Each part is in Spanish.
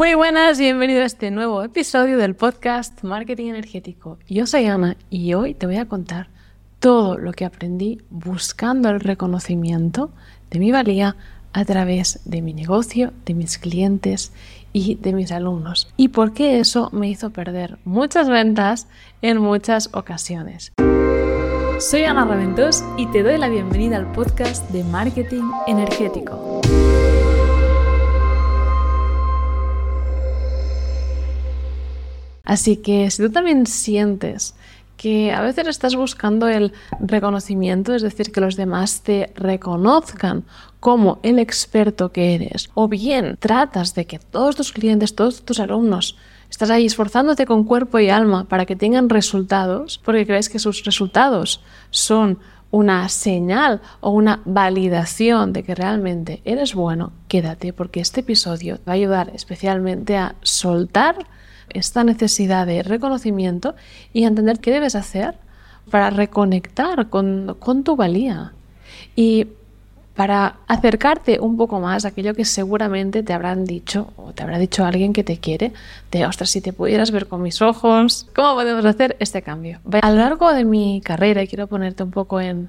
Muy buenas, bienvenido a este nuevo episodio del podcast Marketing Energético. Yo soy Ana y hoy te voy a contar todo lo que aprendí buscando el reconocimiento de mi valía a través de mi negocio, de mis clientes y de mis alumnos. Y por qué eso me hizo perder muchas ventas en muchas ocasiones. Soy Ana Raventós y te doy la bienvenida al podcast de Marketing Energético. Así que si tú también sientes que a veces estás buscando el reconocimiento, es decir, que los demás te reconozcan como el experto que eres, o bien tratas de que todos tus clientes, todos tus alumnos, estás ahí esforzándote con cuerpo y alma para que tengan resultados, porque crees que sus resultados son una señal o una validación de que realmente eres bueno, quédate porque este episodio va a ayudar especialmente a soltar esta necesidad de reconocimiento y entender qué debes hacer para reconectar con, tu valía y para acercarte un poco más a aquello que seguramente te habrán dicho o te habrá dicho alguien que te quiere, de, ostras, si te pudieras ver con mis ojos, ¿cómo podemos hacer este cambio? A lo largo de mi carrera, y quiero ponerte un poco en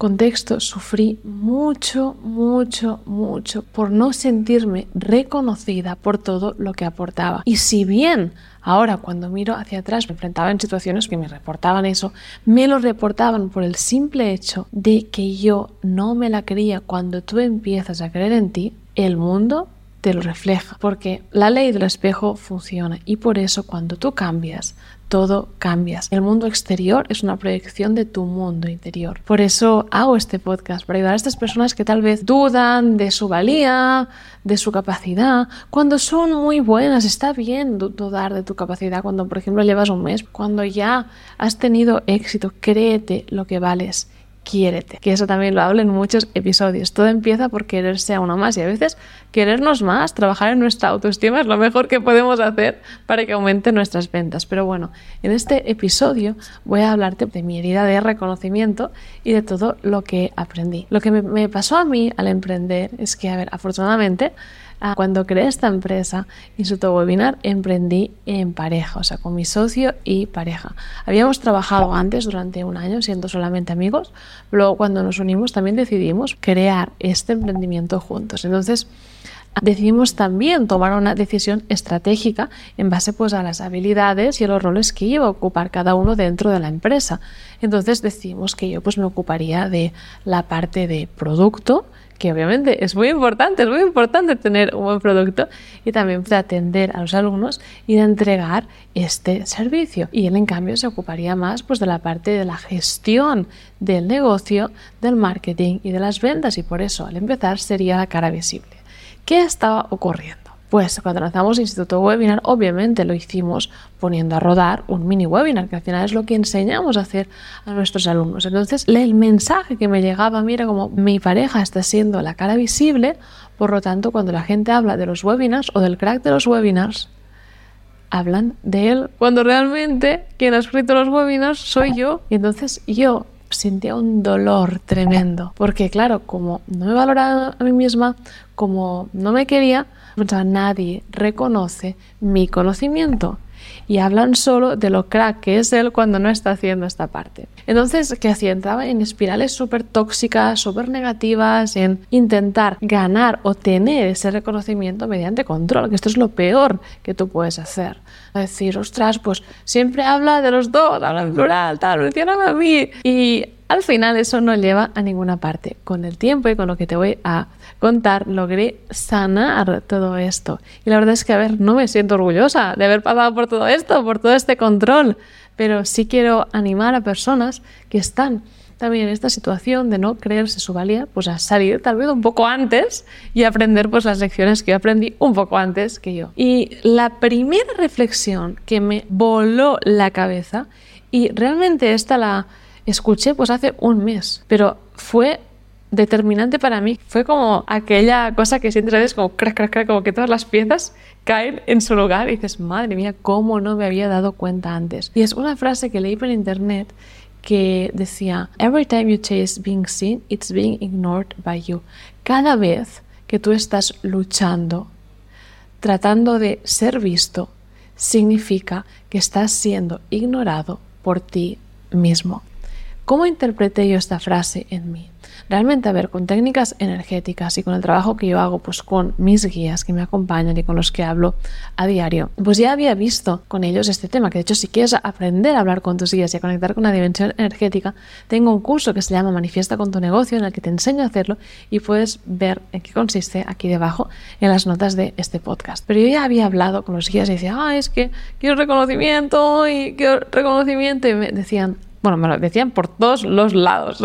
contexto, sufrí mucho, mucho, mucho por no sentirme reconocida por todo lo que aportaba. Y si bien ahora cuando miro hacia atrás me enfrentaba en situaciones que me reportaban eso, me lo reportaban por el simple hecho de que yo no me la creía. Cuando tú empiezas a creer en ti, el mundo te lo refleja, porque la ley del espejo funciona y por eso cuando tú cambias, todo cambias. El mundo exterior es una proyección de tu mundo interior. Por eso hago este podcast, para ayudar a estas personas que tal vez dudan de su valía, de su capacidad, cuando son muy buenas. Está bien dudar de tu capacidad cuando, por ejemplo, llevas un mes, cuando ya has tenido éxito, créete lo que vales quiérete, que eso también lo hablo en muchos episodios. Todo empieza por quererse a uno más y a veces querernos más, trabajar en nuestra autoestima es lo mejor que podemos hacer para que aumenten nuestras ventas. Pero bueno, en este episodio voy a hablarte de mi herida de reconocimiento y de todo lo que aprendí. Lo que me, me pasó a mí al emprender es que, a ver, afortunadamente, cuando creé esta empresa, Instituto Webinar, emprendí en pareja, o sea, con mi socio y pareja. Habíamos trabajado antes durante un año siendo solamente amigos, luego cuando nos unimos también decidimos crear este emprendimiento juntos. Entonces, decidimos también tomar una decisión estratégica en base pues a las habilidades y a los roles que iba a ocupar cada uno dentro de la empresa. Entonces decidimos que yo pues me ocuparía de la parte de producto, que obviamente es muy importante, es muy importante tener un buen producto y también de atender a los alumnos y de entregar este servicio. Y él en cambio se ocuparía más pues de la parte de la gestión del negocio, del marketing y de las ventas y por eso al empezar sería la cara visible. ¿Qué estaba ocurriendo? Pues cuando lanzamos Instituto Webinar, obviamente lo hicimos poniendo a rodar un mini webinar, que al final es lo que enseñamos a hacer a nuestros alumnos. Entonces, el mensaje que me llegaba a mí era como mi pareja está siendo la cara visible, por lo tanto, cuando la gente habla de los webinars o del crack de los webinars, hablan de él, cuando realmente quien ha escrito los webinars soy yo. Y entonces yo sentía un dolor tremendo, porque claro, como no me valoraba a mí misma, como no me quería, nadie reconoce mi conocimiento y hablan solo de lo crack que es él cuando no está haciendo esta parte. Entonces, ¿qué hacía? Entraba en espirales súper tóxicas, súper negativas, en intentar ganar o tener ese reconocimiento mediante control, que esto es lo peor que tú puedes hacer. decir, ostras, pues siempre habla de los dos, habla en plural, tal, mencioname a mí. Y al final eso no lleva a ninguna parte. Con el tiempo y con lo que te voy a contar, logré sanar todo esto. Y la verdad es que, a ver, no me siento orgullosa de haber pasado por todo esto, por todo este control, pero sí quiero animar a personas que están también en esta situación de no creerse su valía, pues a salir tal vez un poco antes y aprender pues las lecciones que yo aprendí un poco antes que yo. Y la primera reflexión que me voló la cabeza, y realmente esta la escuché pues hace un mes, pero fue determinante para mí. Fue como aquella cosa que a veces como crack, crack, crack, como que todas las piezas caen en su lugar y dices, madre mía, ¿cómo no me había dado cuenta antes? Y es una frase que leí por internet que decía, Every time you chase being seen, it's being ignored by you. Cada vez que tú estás luchando tratando de ser visto, significa que estás siendo ignorado por ti mismo. ¿Cómo interpreté yo esta frase en mí? Realmente, a ver, con técnicas energéticas y con el trabajo que yo hago, pues con mis guías que me acompañan y con los que hablo a diario, pues ya había visto con ellos este tema, que de hecho si quieres aprender a hablar con tus guías y a conectar con la dimensión energética, tengo un curso que se llama Manifiesta con tu negocio en el que te enseño a hacerlo y puedes ver en qué consiste aquí debajo en las notas de este podcast. Pero yo ya había hablado con los guías y decía, ah, es que quiero reconocimiento y quiero reconocimiento y me decían, bueno, me lo decían por todos los lados.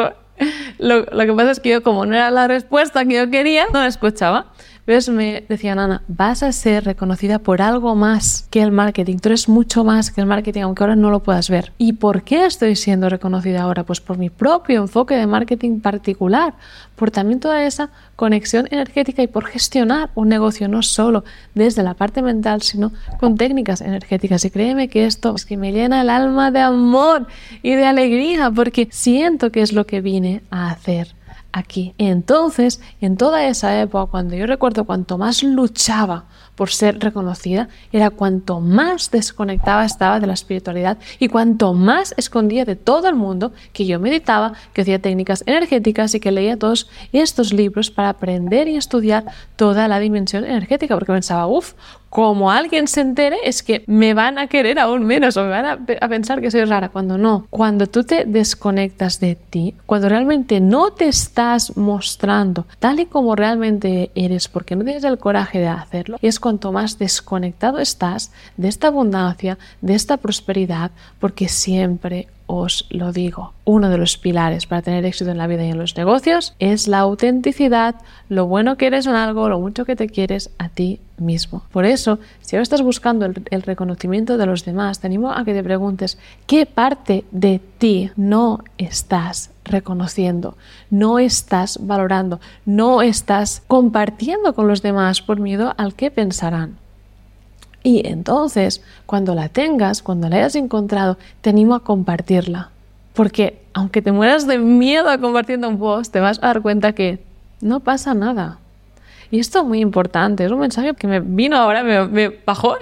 Lo, lo, que pasa es que yo, como no era la respuesta que yo quería, no la escuchaba. Pero me decía Ana, vas a ser reconocida por algo más que el marketing. Tú eres mucho más que el marketing, aunque ahora no lo puedas ver. ¿Y por qué estoy siendo reconocida ahora? Pues por mi propio enfoque de marketing particular, por también toda esa conexión energética y por gestionar un negocio no solo desde la parte mental, sino con técnicas energéticas. Y créeme que esto es que me llena el alma de amor y de alegría porque siento que es lo que vine a hacer aquí. Entonces, en toda esa época, cuando yo recuerdo cuanto más luchaba por ser reconocida, era cuanto más desconectada estaba de la espiritualidad y cuanto más escondía de todo el mundo que yo meditaba, que hacía técnicas energéticas y que leía todos estos libros para aprender y estudiar toda la dimensión energética, porque pensaba, uff, como alguien se entere, es que me van a querer aún menos o me van a, pensar que soy rara, cuando no. Cuando tú te desconectas de ti, cuando realmente no te estás mostrando tal y como realmente eres, porque no tienes el coraje de hacerlo, es cuanto más desconectado estás de esta abundancia, de esta prosperidad, porque siempre os lo digo. Uno de los pilares para tener éxito en la vida y en los negocios es la autenticidad, lo bueno que eres en algo, lo mucho que te quieres a ti mismo. Por eso, si ahora estás buscando el, reconocimiento de los demás, te animo a que te preguntes qué parte de ti no estás reconociendo, no estás valorando, no estás compartiendo con los demás por miedo al que pensarán. Y entonces, cuando la tengas, cuando la hayas encontrado, te animo a compartirla. Porque aunque te mueras de miedo a compartiendo un post, te vas a dar cuenta que no pasa nada. Y esto es muy importante, es un mensaje que me vino ahora, me, bajó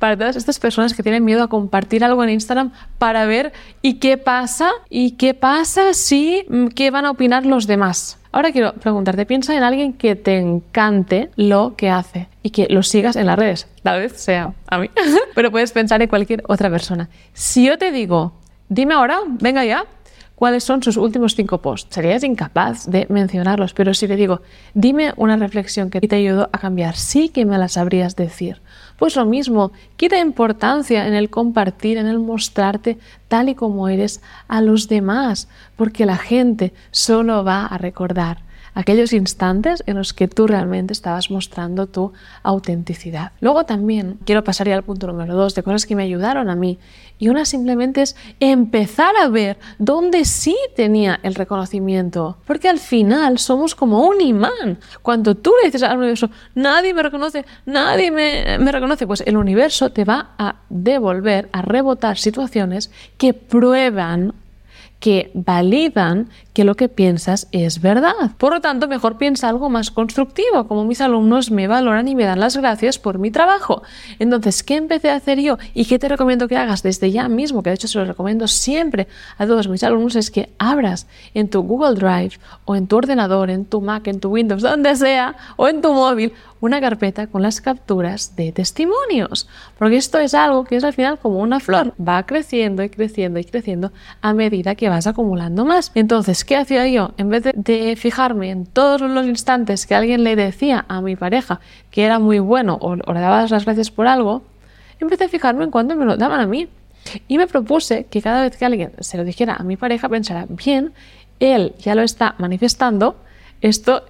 para todas estas personas que tienen miedo a compartir algo en Instagram para ver y qué pasa y qué pasa si, mm, qué van a opinar los demás. Ahora quiero preguntarte, piensa en alguien que te encante lo que hace y que lo sigas en las redes. Tal vez sea a mí, pero puedes pensar en cualquier otra persona. Si yo te digo, dime ahora, venga ya, cuáles son sus últimos cinco posts. Serías incapaz de mencionarlos, pero si le digo, dime una reflexión que te ayudó a cambiar, sí que me la sabrías decir. Pues lo mismo, quita importancia en el compartir, en el mostrarte tal y como eres a los demás, porque la gente solo va a recordar aquellos instantes en los que tú realmente estabas mostrando tu autenticidad. Luego también quiero pasar al punto número dos de cosas que me ayudaron a mí. Y una simplemente es empezar a ver dónde sí tenía el reconocimiento. Porque al final somos como un imán. Cuando tú le dices al universo, nadie me reconoce, nadie me reconoce, pues el universo te va a devolver, a rebotar situaciones que prueban que validan que lo que piensas es verdad. Por lo tanto, mejor piensa algo más constructivo, como mis alumnos me valoran y me dan las gracias por mi trabajo. Entonces, ¿qué empecé a hacer yo y qué te recomiendo que hagas desde ya mismo? Que de hecho se lo recomiendo siempre a todos mis alumnos, es que abras en tu Google Drive o en tu ordenador, en tu Mac, en tu Windows, donde sea, o en tu móvil, una carpeta con las capturas de testimonios. Porque esto es algo que es al final como una flor. Va creciendo y creciendo y creciendo a medida que acumulando más. Entonces, ¿qué hacía yo? En vez de, fijarme en todos los instantes que alguien le decía a mi pareja que era muy bueno o, le daba las gracias por algo, empecé a fijarme en cuánto me lo daban a mí. Y me propuse que cada vez que alguien se lo dijera a mi pareja, pensara, bien, él ya lo está manifestando, esto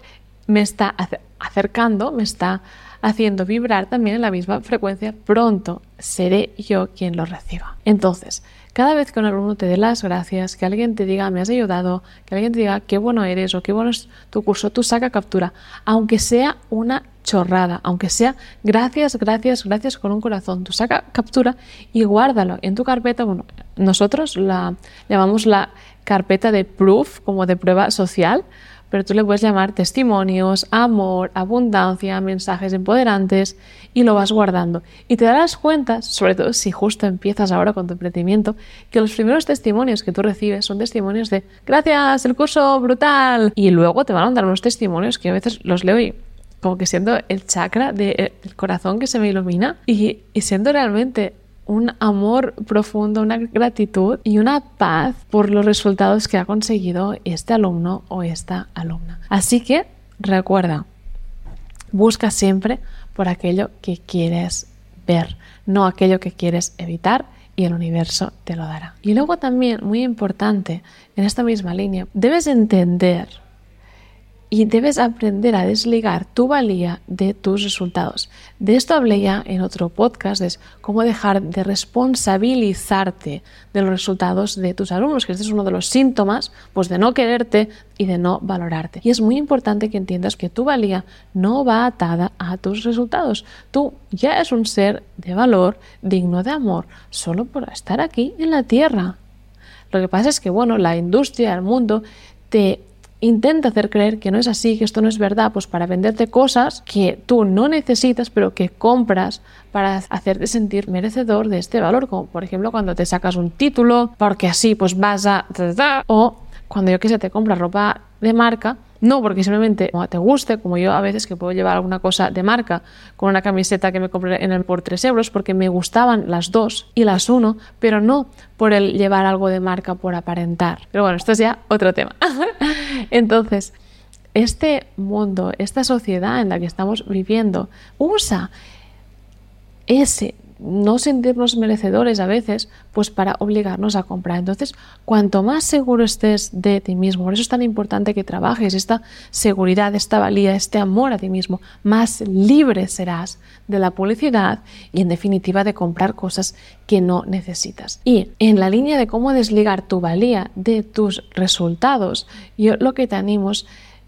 me está acercando, me está haciendo vibrar también en la misma frecuencia, pronto seré yo quien lo reciba. Entonces, cada vez que un alumno te dé las gracias, que alguien te diga me has ayudado, que alguien te diga qué bueno eres o qué bueno es tu curso, tú saca captura, aunque sea una chorrada, aunque sea gracias, gracias, gracias con un corazón, tú saca captura y guárdalo en tu carpeta. Bueno, nosotros la llamamos la carpeta de proof, como de prueba social, pero tú le puedes llamar testimonios, amor, abundancia, mensajes empoderantes y lo vas guardando. Y te darás cuenta, sobre todo si justo empiezas ahora con tu emprendimiento, que los primeros testimonios que tú recibes son testimonios de gracias, el curso brutal. Y luego te van a dar unos testimonios que a veces los leo y como que siento el chakra del corazón que se me ilumina y, y realmente un amor profundo, una gratitud y una paz por los resultados que ha conseguido este alumno o esta alumna. Así que recuerda, busca siempre por aquello que quieres ver, no aquello que quieres evitar y el universo te lo dará. Y luego también, muy importante, en esta misma línea, debes entender y debes aprender a desligar tu valía de tus resultados. De esto hablé ya en otro podcast, es cómo dejar de responsabilizarte de los resultados de tus alumnos, que este es uno de los síntomas pues, de no quererte y de no valorarte. Y es muy importante que entiendas que tu valía no va atada a tus resultados. Tú ya eres un ser de valor, digno de amor, solo por estar aquí en la Tierra. Lo que pasa es que, bueno, la industria, el mundo, te intenta hacer creer que no es así, que esto no es verdad, pues para venderte cosas que tú no necesitas, pero que compras para hacerte sentir merecedor de este valor, como por ejemplo cuando te sacas un título, porque así pues vas a... o cuando yo que sé, te compras ropa de marca, no porque simplemente te guste, como yo a veces que puedo llevar alguna cosa de marca con una camiseta que me compré en el por 3 euros porque me gustaban las dos y las uno, pero no por el llevar algo de marca por aparentar. Pero bueno, esto es ya otro tema. Entonces, este mundo, esta sociedad en la que estamos viviendo, usa ese no sentirnos merecedores a veces, pues para obligarnos a comprar. Entonces, cuanto más seguro estés de ti mismo, por eso es tan importante que trabajes esta seguridad, esta valía, este amor a ti mismo, más libre serás de la publicidad y en definitiva de comprar cosas que no necesitas. Y en la línea de cómo desligar tu valía de tus resultados, yo lo que te animo es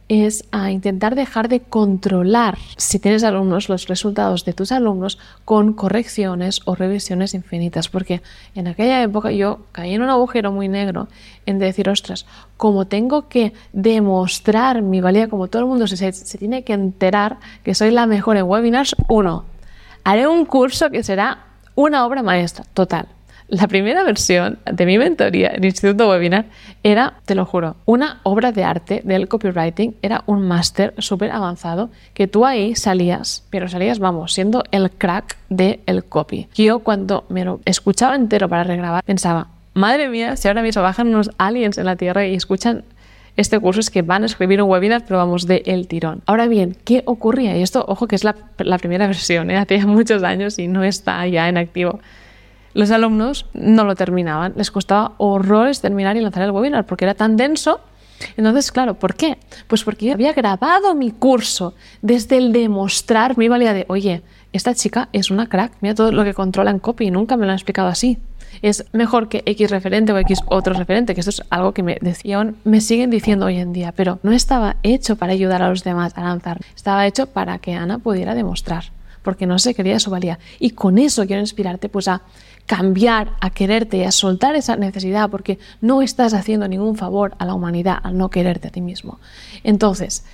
es a intentar dejar de controlar, si tienes alumnos, los resultados de tus alumnos con correcciones o revisiones infinitas, porque en aquella época yo caí en un agujero muy negro en decir, ostras, como tengo que demostrar mi valía, como todo el mundo se, se tiene que enterar que soy la mejor en webinars, uno, haré un curso que será una obra maestra, total. La primera versión de mi mentoría en Instituto Webinar era, te lo juro, una obra de arte del copywriting, era un máster súper avanzado que tú ahí salías, pero salías, vamos, siendo el crack del el copy. Yo cuando me lo escuchaba entero para regrabar pensaba, madre mía, si ahora mismo bajan unos aliens en la Tierra y escuchan este curso es que van a escribir un webinar, pero vamos de el tirón. Ahora bien, ¿qué ocurría? Y esto, ojo, que es la, primera versión, ¿eh? hace muchos años y no está ya en activo los alumnos no lo terminaban, les costaba horrores terminar y lanzar el webinar porque era tan denso. Entonces, claro, ¿por qué? Pues porque yo había grabado mi curso desde el demostrar mi valía de, oye, esta chica es una crack, mira todo lo que controla en copy, nunca me lo han explicado así. Es mejor que X referente o X otro referente, que esto es algo que me decían, me siguen diciendo hoy en día, pero no estaba hecho para ayudar a los demás a lanzar, estaba hecho para que Ana pudiera demostrar, porque no se quería su valía. Y con eso quiero inspirarte pues a cambiar, a quererte y a soltar esa necesidad porque no estás haciendo ningún favor a la humanidad al no quererte a ti mismo. Entonces,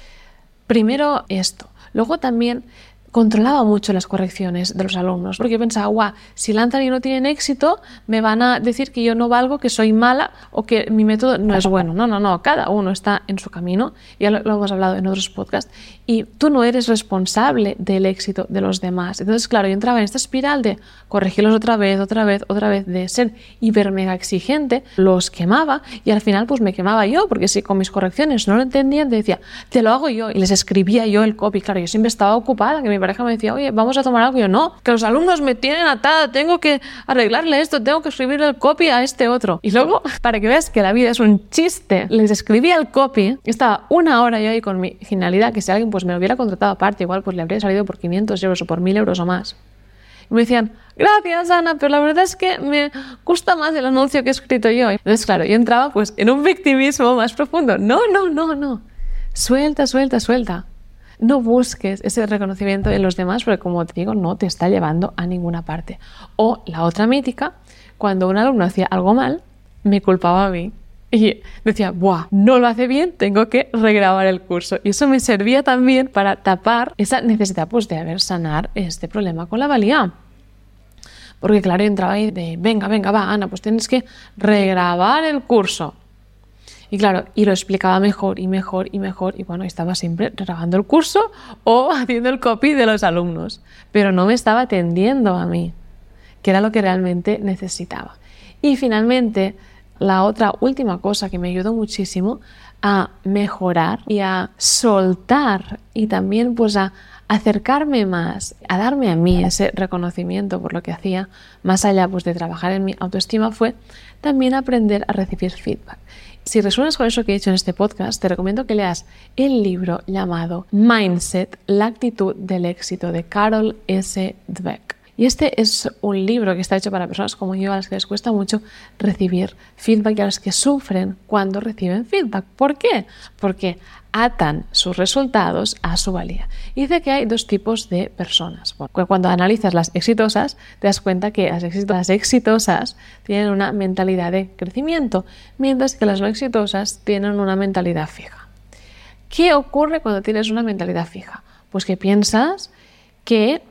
primero esto. Luego también controlaba mucho las correcciones de los alumnos, porque pensaba, guau, si lanzan y no tienen éxito, me van a decir que yo no valgo, que soy mala o que mi método no es bueno. No, no, no, cada uno está en su camino, ya lo, lo hemos hablado en otros podcasts, y tú no eres responsable del éxito de los demás. Entonces, claro, yo entraba en esta espiral de corregirlos otra vez, otra vez, otra vez, de ser hiper mega exigente, los quemaba y al final pues me quemaba yo, porque si con mis correcciones no lo entendían, te decía, te lo hago yo y les escribía yo el copy. Claro, yo siempre estaba ocupada, que mi pareja me decía, oye, vamos a tomar algo. Y yo, no, que los alumnos me tienen atada, tengo que arreglarle esto, tengo que escribirle el copy a este otro. Y luego, para que veas que la vida es un chiste, les escribía el copy, estaba una hora yo ahí con mi finalidad, que si alguien pues me hubiera contratado aparte, igual pues le habría salido por 500 euros o por 1000 euros o más. Y me decían, gracias Ana, pero la verdad es que me gusta más el anuncio que he escrito yo. Entonces, claro, yo entraba pues en un victimismo más profundo. No, no, no, no. Suelta, suelta, suelta. No busques ese reconocimiento en los demás porque, como te digo, no te está llevando a ninguna parte. O la otra mítica, cuando un alumno hacía algo mal, me culpaba a mí Y decía, ¡buah! No lo hace bien, tengo que regrabar el curso. Y eso me servía también para tapar esa necesidad pues, de haber sanar este problema con la valía. Porque claro, entraba ahí de, venga, venga, va, Ana, pues tienes que regrabar el curso. Y claro, y lo explicaba mejor y mejor y mejor. Y bueno, estaba siempre grabando el curso o haciendo el copy de los alumnos. Pero no me estaba atendiendo a mí, que era lo que realmente necesitaba. Y finalmente, la otra última cosa que me ayudó muchísimo a mejorar y a soltar y también pues a acercarme más, a darme a mí ese reconocimiento por lo que hacía, más allá pues de trabajar en mi autoestima, fue también aprender a recibir feedback. Si resuenas con eso que he dicho en este podcast, te recomiendo que leas el libro llamado Mindset, la actitud del éxito de Carol S. Dweck. Y este es un libro que está hecho para personas como yo a las que les cuesta mucho recibir feedback y a las que sufren cuando reciben feedback. ¿Por qué? Porque atan sus resultados a su valía. Y dice que hay dos tipos de personas. cuando analizas las exitosas, te das cuenta que las, exitosas tienen una mentalidad de crecimiento, mientras que las no exitosas tienen una mentalidad fija. ¿Qué ocurre cuando tienes una mentalidad fija? Pues que piensas que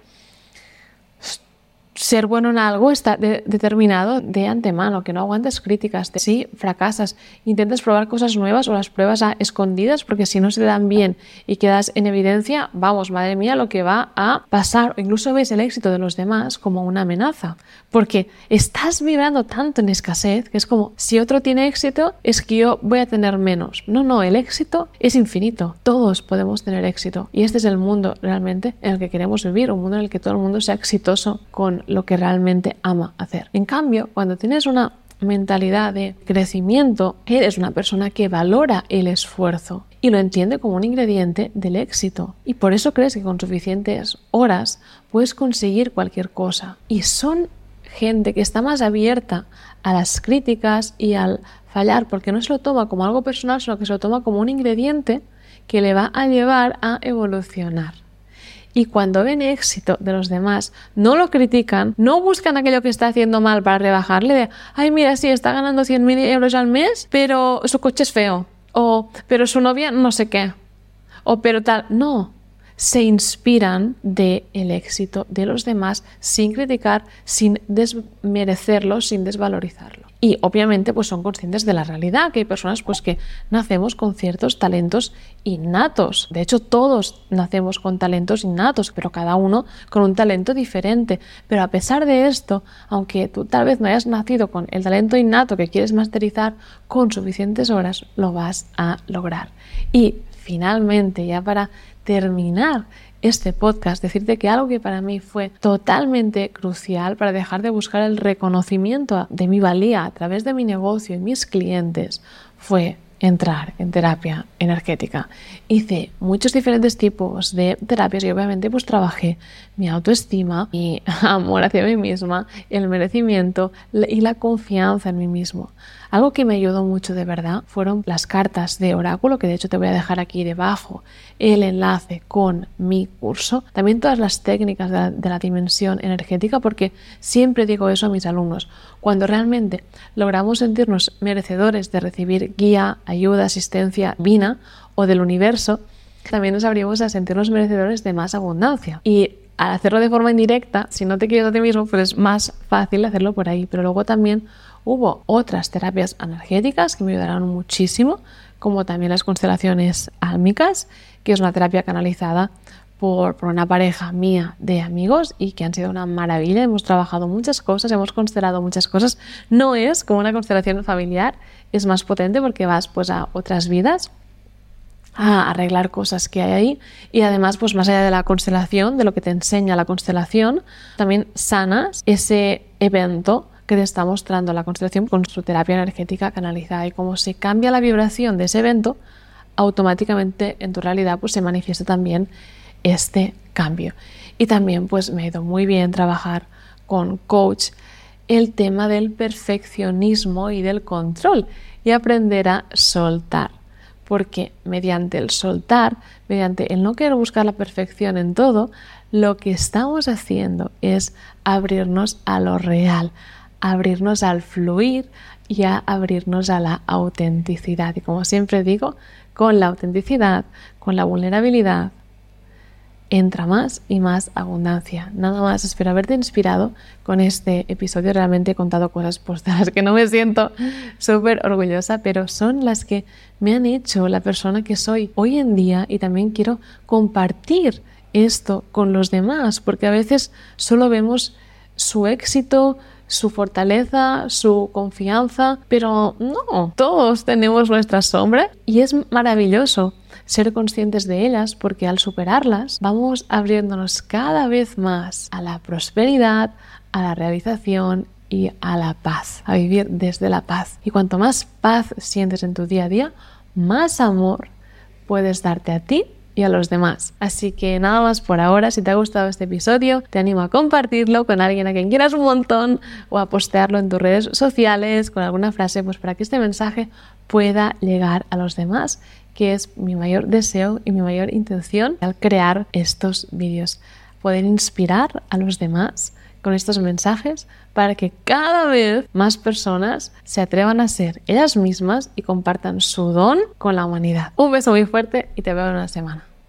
ser bueno en algo está determinado de antemano, que no aguantes críticas. Si fracasas, intentas probar cosas nuevas o las pruebas a escondidas porque si no se dan bien y quedas en evidencia, vamos, madre mía, lo que va a pasar. O incluso ves el éxito de los demás como una amenaza, porque estás vibrando tanto en escasez que es como si otro tiene éxito, es que yo voy a tener menos. No, no, el éxito es infinito. Todos podemos tener éxito y este es el mundo realmente en el que queremos vivir, un mundo en el que todo el mundo sea exitoso con lo que realmente ama hacer. En cambio, cuando tienes una mentalidad de crecimiento, eres una persona que valora el esfuerzo y lo entiende como un ingrediente del éxito. Y por eso crees que con suficientes horas puedes conseguir cualquier cosa. Y son gente que está más abierta a las críticas y al fallar, porque no se lo toma como algo personal, sino que se lo toma como un ingrediente que le va a llevar a evolucionar. Y cuando ven éxito de los demás, no lo critican, no buscan aquello que está haciendo mal para rebajarle de, ay, mira, sí, está ganando 100.000 euros al mes, pero su coche es feo. O, pero su novia no sé qué. O, pero tal. No, se inspiran del el éxito de los demás sin criticar, sin desmerecerlo, sin desvalorizarlo. Y obviamente pues son conscientes de la realidad, que hay personas pues que nacemos con ciertos talentos innatos. De hecho, todos nacemos con talentos innatos, pero cada uno con un talento diferente. Pero a pesar de esto, aunque tú tal vez no hayas nacido con el talento innato que quieres masterizar, con suficientes horas lo vas a lograr. Y finalmente, ya para terminar este podcast, decirte que algo que para mí fue totalmente crucial para dejar de buscar el reconocimiento de mi valía a través de mi negocio y mis clientes fue entrar en terapia energética. Hice muchos diferentes tipos de terapias y obviamente pues trabajé mi autoestima, mi amor hacia mí misma, el merecimiento y la confianza en mí mismo. Algo que me ayudó mucho de verdad fueron las cartas de oráculo, que de hecho te voy a dejar aquí debajo el enlace con mi curso. También todas las técnicas de la, dimensión energética, porque siempre digo eso a mis alumnos. Cuando realmente logramos sentirnos merecedores de recibir guía, ayuda, asistencia divina o del universo, también nos abrimos a sentirnos merecedores de más abundancia. Y al hacerlo de forma indirecta, si no te quieres a ti mismo, pues es más fácil hacerlo por ahí. Pero luego también Hubo otras terapias energéticas que me ayudaron muchísimo, como también las constelaciones álmicas, que es una terapia canalizada por, por, una pareja mía de amigos y que han sido una maravilla. Hemos trabajado muchas cosas, hemos constelado muchas cosas. No es como una constelación familiar, es más potente porque vas pues a otras vidas a arreglar cosas que hay ahí y además pues más allá de la constelación, de lo que te enseña la constelación, también sanas ese evento que te está mostrando la constelación con su terapia energética canalizada y cómo se cambia la vibración de ese evento, automáticamente en tu realidad pues se manifiesta también este cambio. Y también pues me ha ido muy bien trabajar con coach el tema del perfeccionismo y del control y aprender a soltar. Porque mediante el soltar, mediante el no querer buscar la perfección en todo, lo que estamos haciendo es abrirnos a lo real, abrirnos al fluir y a abrirnos a la autenticidad. Y como siempre digo, con la autenticidad, con la vulnerabilidad, entra más y más abundancia. Nada más, espero haberte inspirado con este episodio. Realmente he contado cosas pues, que no me siento súper orgullosa, pero son las que me han hecho la persona que soy hoy en día y también quiero compartir esto con los demás, porque a veces solo vemos su éxito, su fortaleza, su confianza, pero no, todos tenemos nuestras sombras y es maravilloso ser conscientes de ellas porque al superarlas vamos abriéndonos cada vez más a la prosperidad, a la realización y a la paz, a vivir desde la paz. Y cuanto más paz sientes en tu día a día, más amor puedes darte a ti y a los demás. Así que nada más por ahora, si te ha gustado este episodio, te animo a compartirlo con alguien a quien quieras un montón o a postearlo en tus redes sociales con alguna frase, pues para que este mensaje pueda llegar a los demás, que es mi mayor deseo y mi mayor intención al crear estos vídeos. Poder inspirar a los demás con estos mensajes para que cada vez más personas se atrevan a ser ellas mismas y compartan su don con la humanidad. Un beso muy fuerte y te veo en una semana.